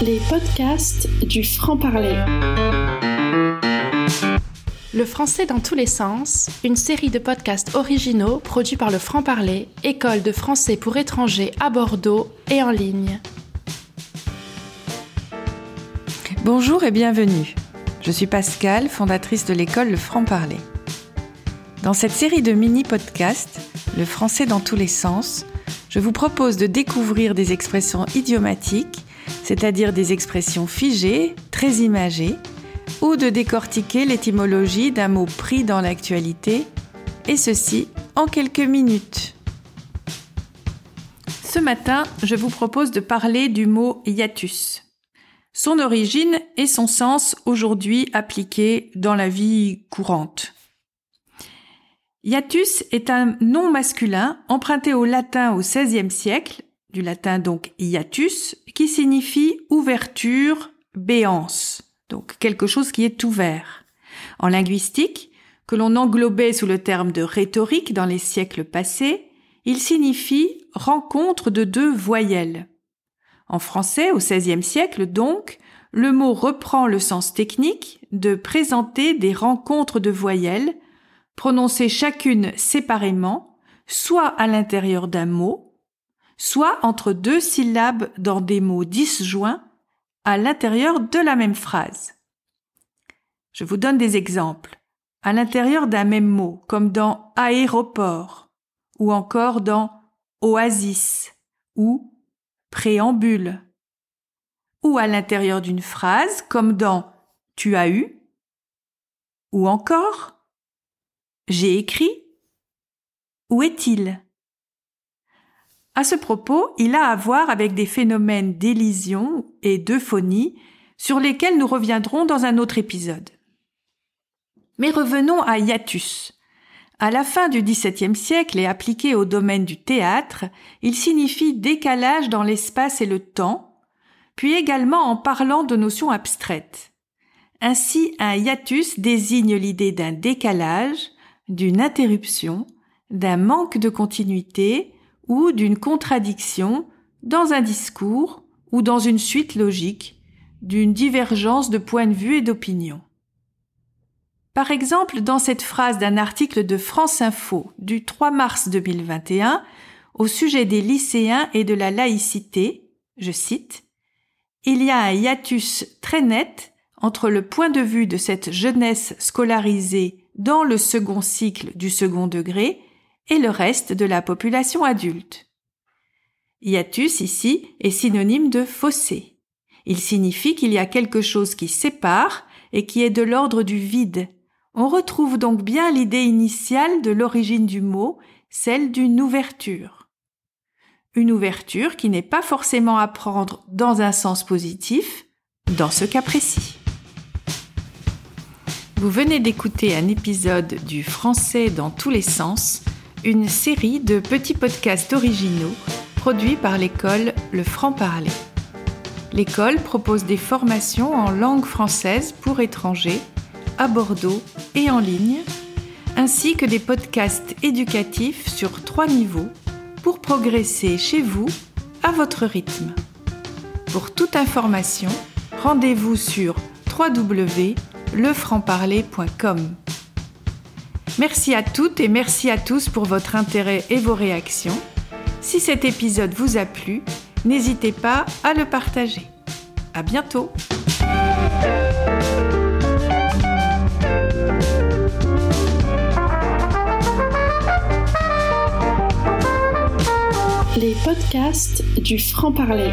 Les podcasts du franc-parler. Le français dans tous les sens, une série de podcasts originaux produits par le franc-parler, école de français pour étrangers à Bordeaux et en ligne. Bonjour et bienvenue. Je suis Pascal, fondatrice de l'école Le Franc-Parler. Dans cette série de mini-podcasts, Le français dans tous les sens, je vous propose de découvrir des expressions idiomatiques, c'est-à-dire des expressions figées, très imagées, ou de décortiquer l'étymologie d'un mot pris dans l'actualité, et ceci en quelques minutes. Ce matin, je vous propose de parler du mot hiatus. Son origine et son sens aujourd'hui appliqués dans la vie courante. Hiatus est un nom masculin emprunté au latin au XVIe siècle, du latin donc hiatus, qui signifie ouverture, béance, donc quelque chose qui est ouvert. En linguistique, que l'on englobait sous le terme de rhétorique dans les siècles passés, il signifie rencontre de deux voyelles. En français, au XVIe siècle donc, le mot reprend le sens technique de présenter des rencontres de voyelles prononcées chacune séparément, soit à l'intérieur d'un mot, soit entre deux syllabes dans des mots disjoints à l'intérieur de la même phrase. Je vous donne des exemples. À l'intérieur d'un même mot, comme dans aéroport, ou encore dans oasis, ou préambule, ou à l'intérieur d'une phrase, comme dans tu as eu, ou encore j'ai écrit Où est-il? À ce propos, il a à voir avec des phénomènes d'élision et d'euphonie sur lesquels nous reviendrons dans un autre épisode. Mais revenons à hiatus. À la fin du XVIIe siècle et appliqué au domaine du théâtre, il signifie décalage dans l'espace et le temps, puis également en parlant de notions abstraites. Ainsi, un hiatus désigne l'idée d'un décalage, d'une interruption, d'un manque de continuité ou d'une contradiction dans un discours ou dans une suite logique, d'une divergence de point de vue et d'opinion. Par exemple, dans cette phrase d'un article de France Info du 3 mars 2021 au sujet des lycéens et de la laïcité, je cite, Il y a un hiatus très net entre le point de vue de cette jeunesse scolarisée dans le second cycle du second degré et le reste de la population adulte. Hiatus ici est synonyme de fossé. Il signifie qu'il y a quelque chose qui sépare et qui est de l'ordre du vide. On retrouve donc bien l'idée initiale de l'origine du mot, celle d'une ouverture. Une ouverture qui n'est pas forcément à prendre dans un sens positif, dans ce cas précis. Vous venez d'écouter un épisode du Français dans tous les sens, une série de petits podcasts originaux produits par l'école Le Franc-Parler. L'école propose des formations en langue française pour étrangers à Bordeaux et en ligne, ainsi que des podcasts éducatifs sur trois niveaux pour progresser chez vous à votre rythme. Pour toute information, rendez-vous sur www lefrancparler.com. Merci à toutes et merci à tous pour votre intérêt et vos réactions. Si cet épisode vous a plu, n'hésitez pas à le partager. À bientôt! Les podcasts du franc-parler.